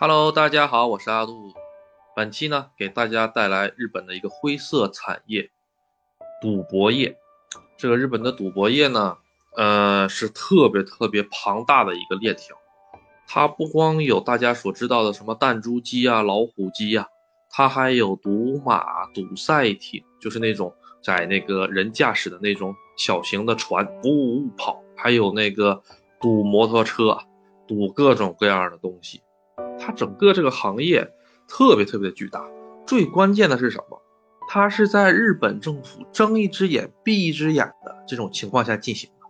Hello，大家好，我是阿杜。本期呢，给大家带来日本的一个灰色产业——赌博业。这个日本的赌博业呢，呃，是特别特别庞大的一个链条。它不光有大家所知道的什么弹珠机啊、老虎机呀，它还有赌马、赌赛艇，就是那种在那个人驾驶的那种小型的船，呜呜呜跑，还有那个赌摩托车，赌各种各样的东西。它整个这个行业。特别特别的巨大，最关键的是什么？它是在日本政府睁一只眼闭一只眼的这种情况下进行的。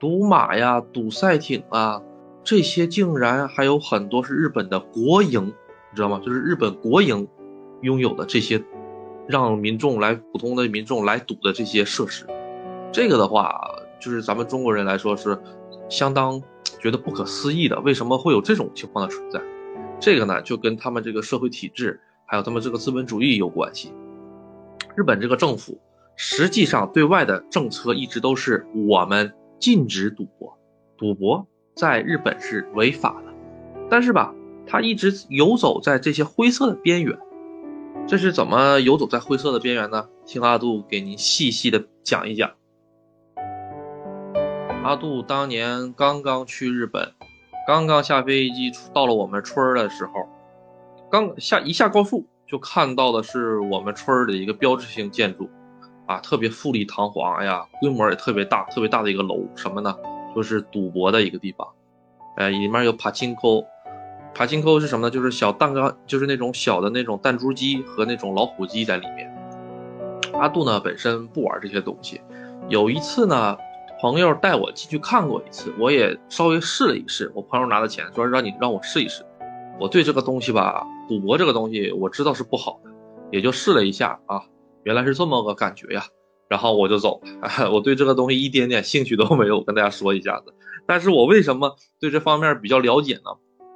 赌马呀，赌赛艇啊，这些竟然还有很多是日本的国营，你知道吗？就是日本国营拥有的这些，让民众来普通的民众来赌的这些设施。这个的话，就是咱们中国人来说是相当觉得不可思议的。为什么会有这种情况的存在？这个呢，就跟他们这个社会体制，还有他们这个资本主义有关系。日本这个政府实际上对外的政策一直都是我们禁止赌博，赌博在日本是违法的。但是吧，他一直游走在这些灰色的边缘。这是怎么游走在灰色的边缘呢？听阿杜给您细细的讲一讲。阿杜当年刚刚去日本。刚刚下飞机到了我们村儿的时候，刚下一下高速就看到的是我们村儿的一个标志性建筑，啊，特别富丽堂皇，哎呀，规模也特别大，特别大的一个楼，什么呢？就是赌博的一个地方，呃，里面有帕金扣，帕金扣是什么呢？就是小蛋糕，就是那种小的那种弹珠机和那种老虎机在里面。阿杜呢本身不玩这些东西，有一次呢。朋友带我进去看过一次，我也稍微试了一试。我朋友拿的钱说让你让我试一试。我对这个东西吧，赌博这个东西我知道是不好的，也就试了一下啊。原来是这么个感觉呀，然后我就走了。我对这个东西一点点兴趣都没有，跟大家说一下子。但是我为什么对这方面比较了解呢？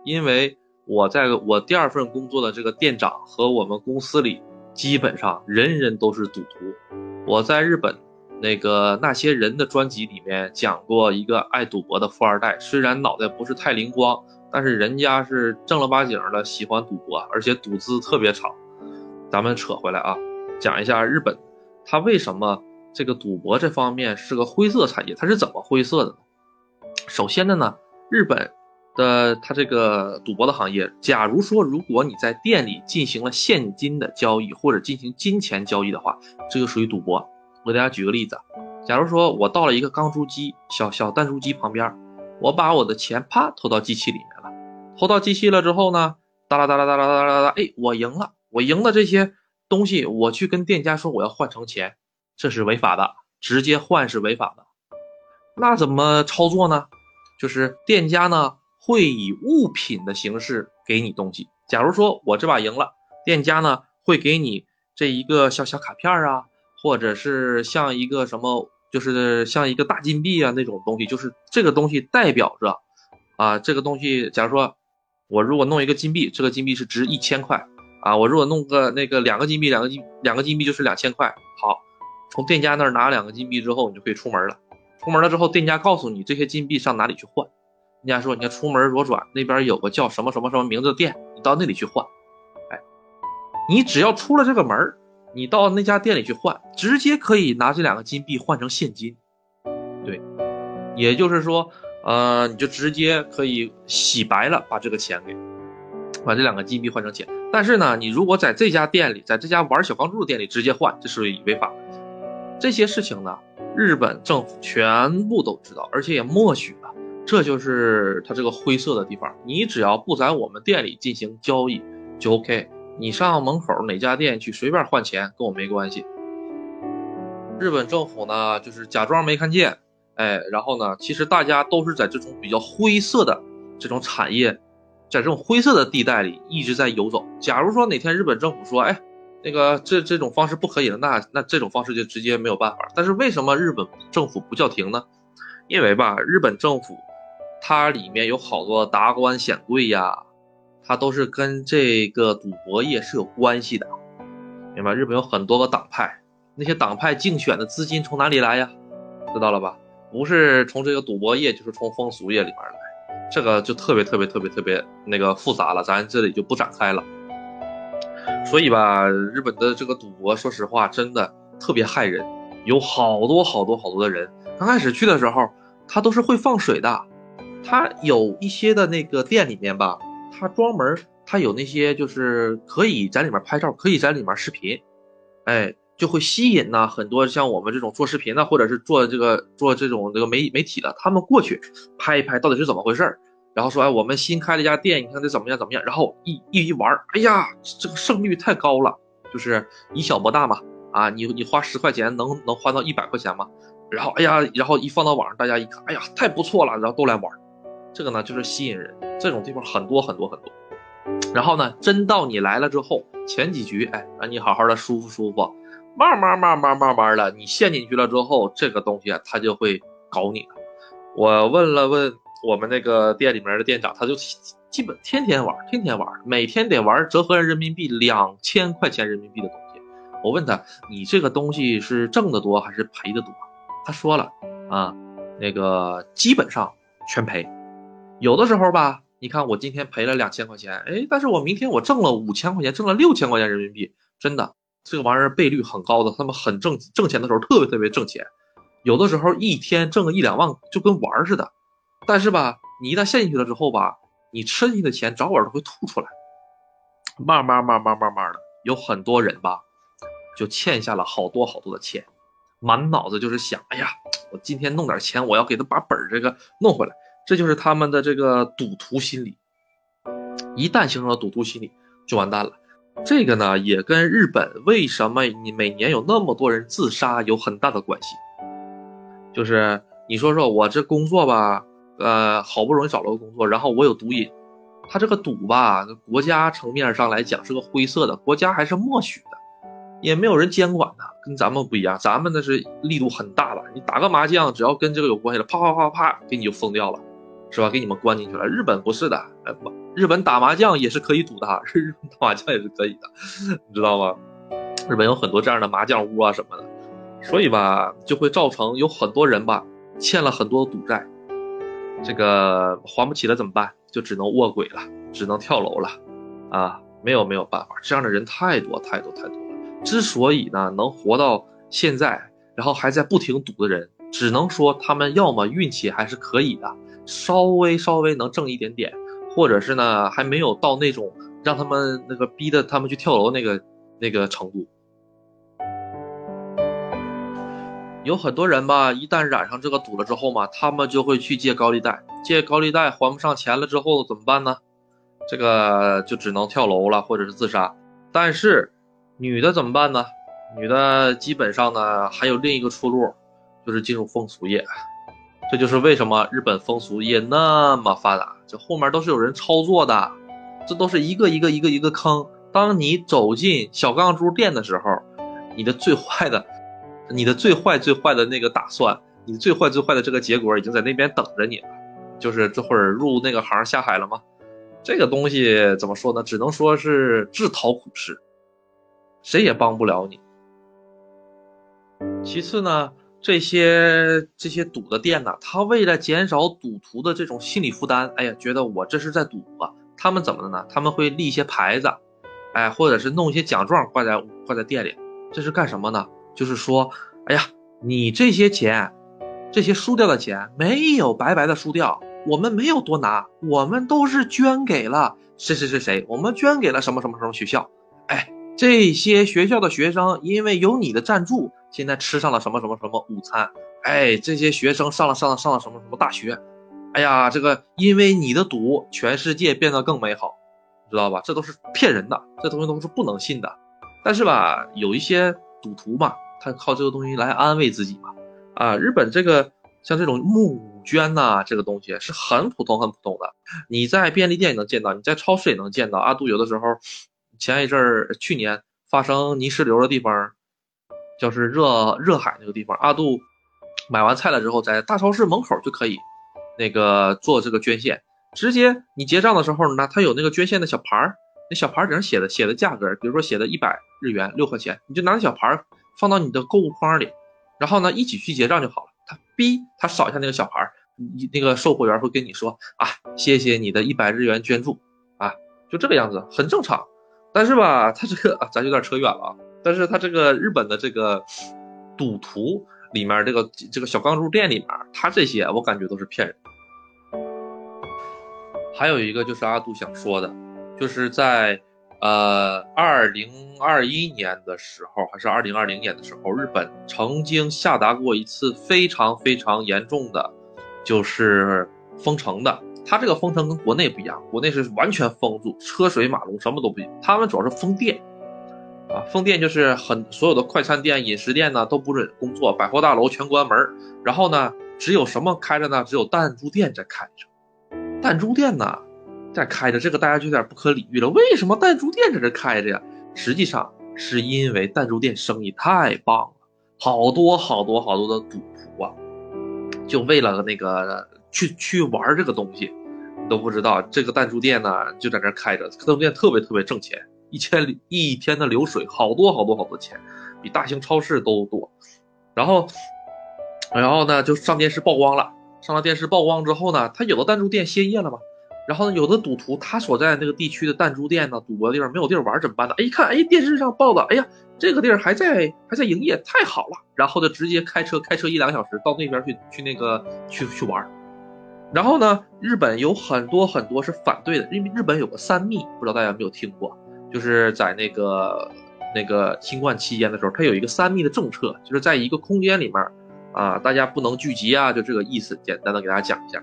因为我在我第二份工作的这个店长和我们公司里，基本上人人都是赌徒。我在日本。那个那些人的专辑里面讲过一个爱赌博的富二代，虽然脑袋不是太灵光，但是人家是正儿八经的喜欢赌博，而且赌资特别长。咱们扯回来啊，讲一下日本，它为什么这个赌博这方面是个灰色产业？它是怎么灰色的呢？首先的呢，日本的它这个赌博的行业，假如说如果你在店里进行了现金的交易或者进行金钱交易的话，这就属于赌博。我给大家举个例子，假如说我到了一个钢珠机、小小弹珠机旁边，我把我的钱啪投到机器里面了，投到机器了之后呢，哒啦哒啦哒啦哒啦哒，哎，我赢了，我赢的这些东西，我去跟店家说我要换成钱，这是违法的，直接换是违法的。那怎么操作呢？就是店家呢会以物品的形式给你东西。假如说我这把赢了，店家呢会给你这一个小小卡片啊。或者是像一个什么，就是像一个大金币啊那种东西，就是这个东西代表着，啊，这个东西，假如说我如果弄一个金币，这个金币是值一千块，啊，我如果弄个那个两个金币，两个金两个金币就是两千块。好，从店家那儿拿两个金币之后，你就可以出门了。出门了之后，店家告诉你这些金币上哪里去换。人家说，你要出门左转那边有个叫什么什么什么名字的店，你到那里去换。哎，你只要出了这个门儿。你到那家店里去换，直接可以拿这两个金币换成现金，对，也就是说，呃，你就直接可以洗白了，把这个钱给，把这两个金币换成钱。但是呢，你如果在这家店里，在这家玩小钢珠的店里直接换，这是违法的。这些事情呢，日本政府全部都知道，而且也默许了。这就是它这个灰色的地方。你只要不在我们店里进行交易，就 OK。你上门口哪家店去随便换钱，跟我没关系。日本政府呢，就是假装没看见，哎，然后呢，其实大家都是在这种比较灰色的这种产业，在这种灰色的地带里一直在游走。假如说哪天日本政府说，哎，那个这这种方式不可以了，那那这种方式就直接没有办法。但是为什么日本政府不叫停呢？因为吧，日本政府它里面有好多达官显贵呀。它都是跟这个赌博业是有关系的，明白？日本有很多个党派，那些党派竞选的资金从哪里来呀？知道了吧？不是从这个赌博业，就是从风俗业里面来。这个就特别特别特别特别那个复杂了，咱这里就不展开了。所以吧，日本的这个赌博，说实话，真的特别害人。有好多好多好多的人，刚开始去的时候，他都是会放水的。他有一些的那个店里面吧，他专门他有那些就是可以在里面拍照，可以在里面视频，哎，就会吸引呢很多像我们这种做视频的，或者是做这个做这种这个媒媒体的，他们过去拍一拍到底是怎么回事然后说哎，我们新开了一家店，你看这怎么样怎么样？然后一一一玩，哎呀，这个胜率太高了，就是以小博大嘛。啊，你你花十块钱能能花到一百块钱吗？然后哎呀，然后一放到网上，大家一看，哎呀，太不错了，然后都来玩。这个呢就是吸引人，这种地方很多很多很多。然后呢，真到你来了之后，前几局，哎，让你好好的舒服舒服，慢慢慢慢慢慢的，你陷进去了之后，这个东西啊，他就会搞你的。我问了问我们那个店里面的店长，他就基本天天玩，天天玩，每天得玩折合人民币两千块钱人民币的东西。我问他，你这个东西是挣得多还是赔的多？他说了，啊，那个基本上全赔。有的时候吧，你看我今天赔了两千块钱，哎，但是我明天我挣了五千块钱，挣了六千块钱人民币，真的，这个玩意儿倍率很高的，他们很挣挣钱的时候特别特别挣钱。有的时候一天挣个一两万就跟玩似的，但是吧，你一旦陷进去了之后吧，你吃进去的钱早晚都会吐出来。慢慢慢慢慢慢的，有很多人吧。就欠下了好多好多的钱，满脑子就是想，哎呀，我今天弄点钱，我要给他把本儿这个弄回来，这就是他们的这个赌徒心理。一旦形成了赌徒心理，就完蛋了。这个呢，也跟日本为什么你每年有那么多人自杀有很大的关系。就是你说说我这工作吧，呃，好不容易找了个工作，然后我有毒瘾，他这个赌吧，国家层面上来讲是个灰色的，国家还是默许的。也没有人监管他，跟咱们不一样，咱们那是力度很大了。你打个麻将，只要跟这个有关系的，啪啪啪啪，给你就封掉了，是吧？给你们关进去了。日本不是的，日本打麻将也是可以赌的，日本打麻将也是可以的，你知道吗？日本有很多这样的麻将屋啊什么的，所以吧，就会造成有很多人吧欠了很多赌债，这个还不起了怎么办？就只能卧轨了，只能跳楼了，啊，没有没有办法，这样的人太多太多太多了。之所以呢能活到现在，然后还在不停赌的人，只能说他们要么运气还是可以的，稍微稍微能挣一点点，或者是呢还没有到那种让他们那个逼的他们去跳楼那个那个程度。有很多人吧，一旦染上这个赌了之后嘛，他们就会去借高利贷，借高利贷还不上钱了之后怎么办呢？这个就只能跳楼了，或者是自杀。但是。女的怎么办呢？女的基本上呢还有另一个出路，就是进入风俗业。这就是为什么日本风俗业那么发达，这后面都是有人操作的，这都是一个一个一个一个坑。当你走进小钢珠店的时候，你的最坏的、你的最坏最坏的那个打算，你最坏最坏的这个结果已经在那边等着你了。就是这会儿入那个行下海了吗？这个东西怎么说呢？只能说是自讨苦吃。谁也帮不了你。其次呢，这些这些赌的店呢，他为了减少赌徒的这种心理负担，哎呀，觉得我这是在赌啊。他们怎么的呢？他们会立一些牌子，哎，或者是弄一些奖状挂在挂在店里。这是干什么呢？就是说，哎呀，你这些钱，这些输掉的钱没有白白的输掉，我们没有多拿，我们都是捐给了谁谁谁谁，我们捐给了什么什么什么学校，哎。这些学校的学生因为有你的赞助，现在吃上了什么什么什么午餐？哎，这些学生上了上了上了什么什么大学？哎呀，这个因为你的赌，全世界变得更美好，知道吧？这都是骗人的，这东西都是不能信的。但是吧，有一些赌徒嘛，他靠这个东西来安慰自己嘛。啊，日本这个像这种募捐呐，这个东西是很普通很普通的，你在便利店也能见到，你在超市也能见到。阿杜有的时候。前一阵儿，去年发生泥石流的地方，就是热热海那个地方。阿杜买完菜了之后，在大超市门口就可以那个做这个捐献，直接你结账的时候呢，他有那个捐献的小牌儿，那小牌儿顶上写的写的价格，比如说写的一百日元六块钱，你就拿小牌儿放到你的购物筐里，然后呢一起去结账就好了。他逼他扫一下那个小牌儿，那个售货员会跟你说啊，谢谢你的一百日元捐助啊，就这个样子，很正常。但是吧，他这个啊，咱有点扯远了。但是他这个日本的这个赌徒里面，这个这个小钢珠店里面，他这些我感觉都是骗人。还有一个就是阿杜想说的，就是在呃二零二一年的时候，还是二零二零年的时候，日本曾经下达过一次非常非常严重的，就是封城的。它这个封城跟国内不一样，国内是完全封住，车水马龙，什么都不行。他们主要是封店，啊，封店就是很所有的快餐店、饮食店呢都不准工作，百货大楼全关门。然后呢，只有什么开着呢？只有弹珠店在开着。弹珠店呢在开着，这个大家就有点不可理喻了。为什么弹珠店在这开着呀？实际上是因为弹珠店生意太棒了，好多好多好多的赌徒啊，就为了那个。去去玩这个东西，你都不知道这个弹珠店呢就在这开着，弹珠店特别特别挣钱，一千一天的流水好多好多好多钱，比大型超市都多。然后，然后呢就上电视曝光了，上了电视曝光之后呢，他有的弹珠店歇业了嘛。然后呢，有的赌徒他所在那个地区的弹珠店呢，赌博的地方没有地儿玩怎么办呢？哎，一看，哎，电视上报的，哎呀，这个地儿还在还在营业，太好了。然后就直接开车开车一两个小时到那边去去那个去去玩。然后呢，日本有很多很多是反对的，因为日本有个三密，不知道大家有没有听过，就是在那个那个新冠期间的时候，它有一个三密的政策，就是在一个空间里面，啊，大家不能聚集啊，就这个意思，简单的给大家讲一下。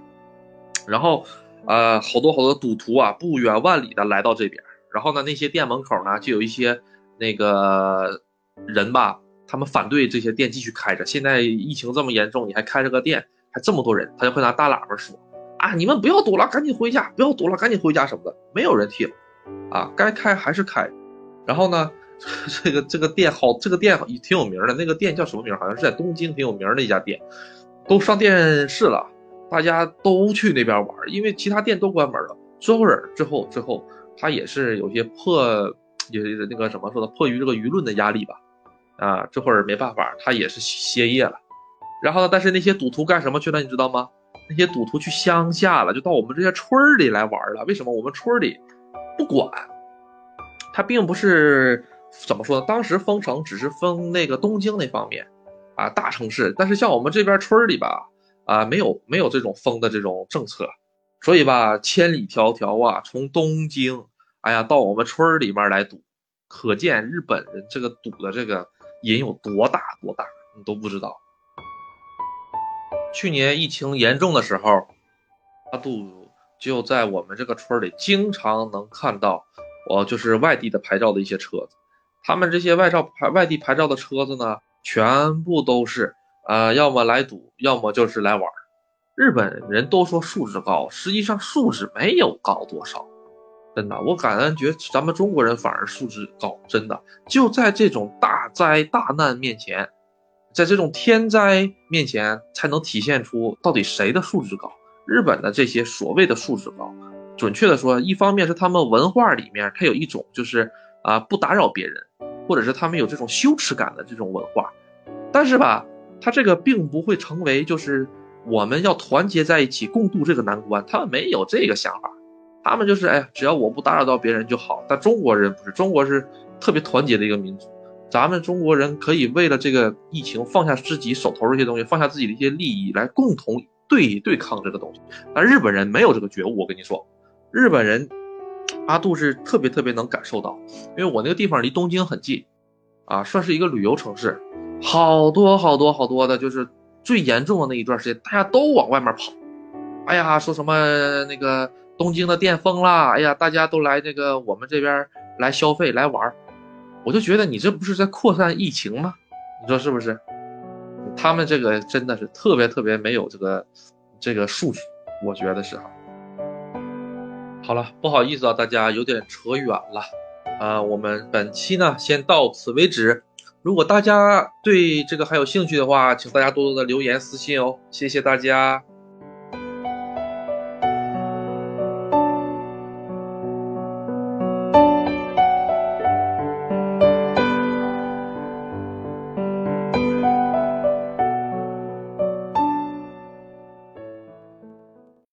然后，呃，好多好多赌徒啊，不远万里的来到这边，然后呢，那些店门口呢，就有一些那个人吧，他们反对这些店继续开着，现在疫情这么严重，你还开着个店。还这么多人，他就会拿大喇叭说：“啊，你们不要赌了，赶紧回家！不要赌了，赶紧回家什么的。”没有人听，啊，该开还是开。然后呢，这个这个店好，这个店也挺有名的，那个店叫什么名？好像是在东京挺有名的一家店，都上电视了，大家都去那边玩，因为其他店都关门了。之后之后之后，他也是有些迫，也那个什么说的，迫于这个舆论的压力吧，啊，这会儿没办法，他也是歇业了。然后呢？但是那些赌徒干什么去了？你知道吗？那些赌徒去乡下了，就到我们这些村里来玩了。为什么？我们村里不管，他并不是怎么说呢？当时封城只是封那个东京那方面，啊，大城市。但是像我们这边村里吧，啊，没有没有这种封的这种政策，所以吧，千里迢迢啊，从东京，哎呀，到我们村里面来赌，可见日本人这个赌的这个瘾有多大多大，你都不知道。去年疫情严重的时候，阿杜就在我们这个村里，经常能看到，我就是外地的牌照的一些车子。他们这些外照牌、外地牌照的车子呢，全部都是，呃，要么来赌，要么就是来玩。日本人都说素质高，实际上素质没有高多少，真的。我感觉咱们中国人反而素质高，真的。就在这种大灾大难面前。在这种天灾面前，才能体现出到底谁的素质高。日本的这些所谓的素质高，准确的说，一方面是他们文化里面，它有一种就是啊不打扰别人，或者是他们有这种羞耻感的这种文化。但是吧，他这个并不会成为就是我们要团结在一起共度这个难关，他们没有这个想法，他们就是哎，只要我不打扰到别人就好。但中国人不是，中国是特别团结的一个民族。咱们中国人可以为了这个疫情放下自己手头这些东西，放下自己的一些利益来共同对对抗这个东西。但日本人没有这个觉悟，我跟你说，日本人阿杜是特别特别能感受到，因为我那个地方离东京很近，啊，算是一个旅游城市，好多好多好多的，就是最严重的那一段时间，大家都往外面跑，哎呀，说什么那个东京的店封了，哎呀，大家都来这个我们这边来消费来玩。我就觉得你这不是在扩散疫情吗？你说是不是？他们这个真的是特别特别没有这个这个数据，我觉得是哈。好了，不好意思啊，大家有点扯远了啊。我们本期呢先到此为止。如果大家对这个还有兴趣的话，请大家多多的留言私信哦。谢谢大家。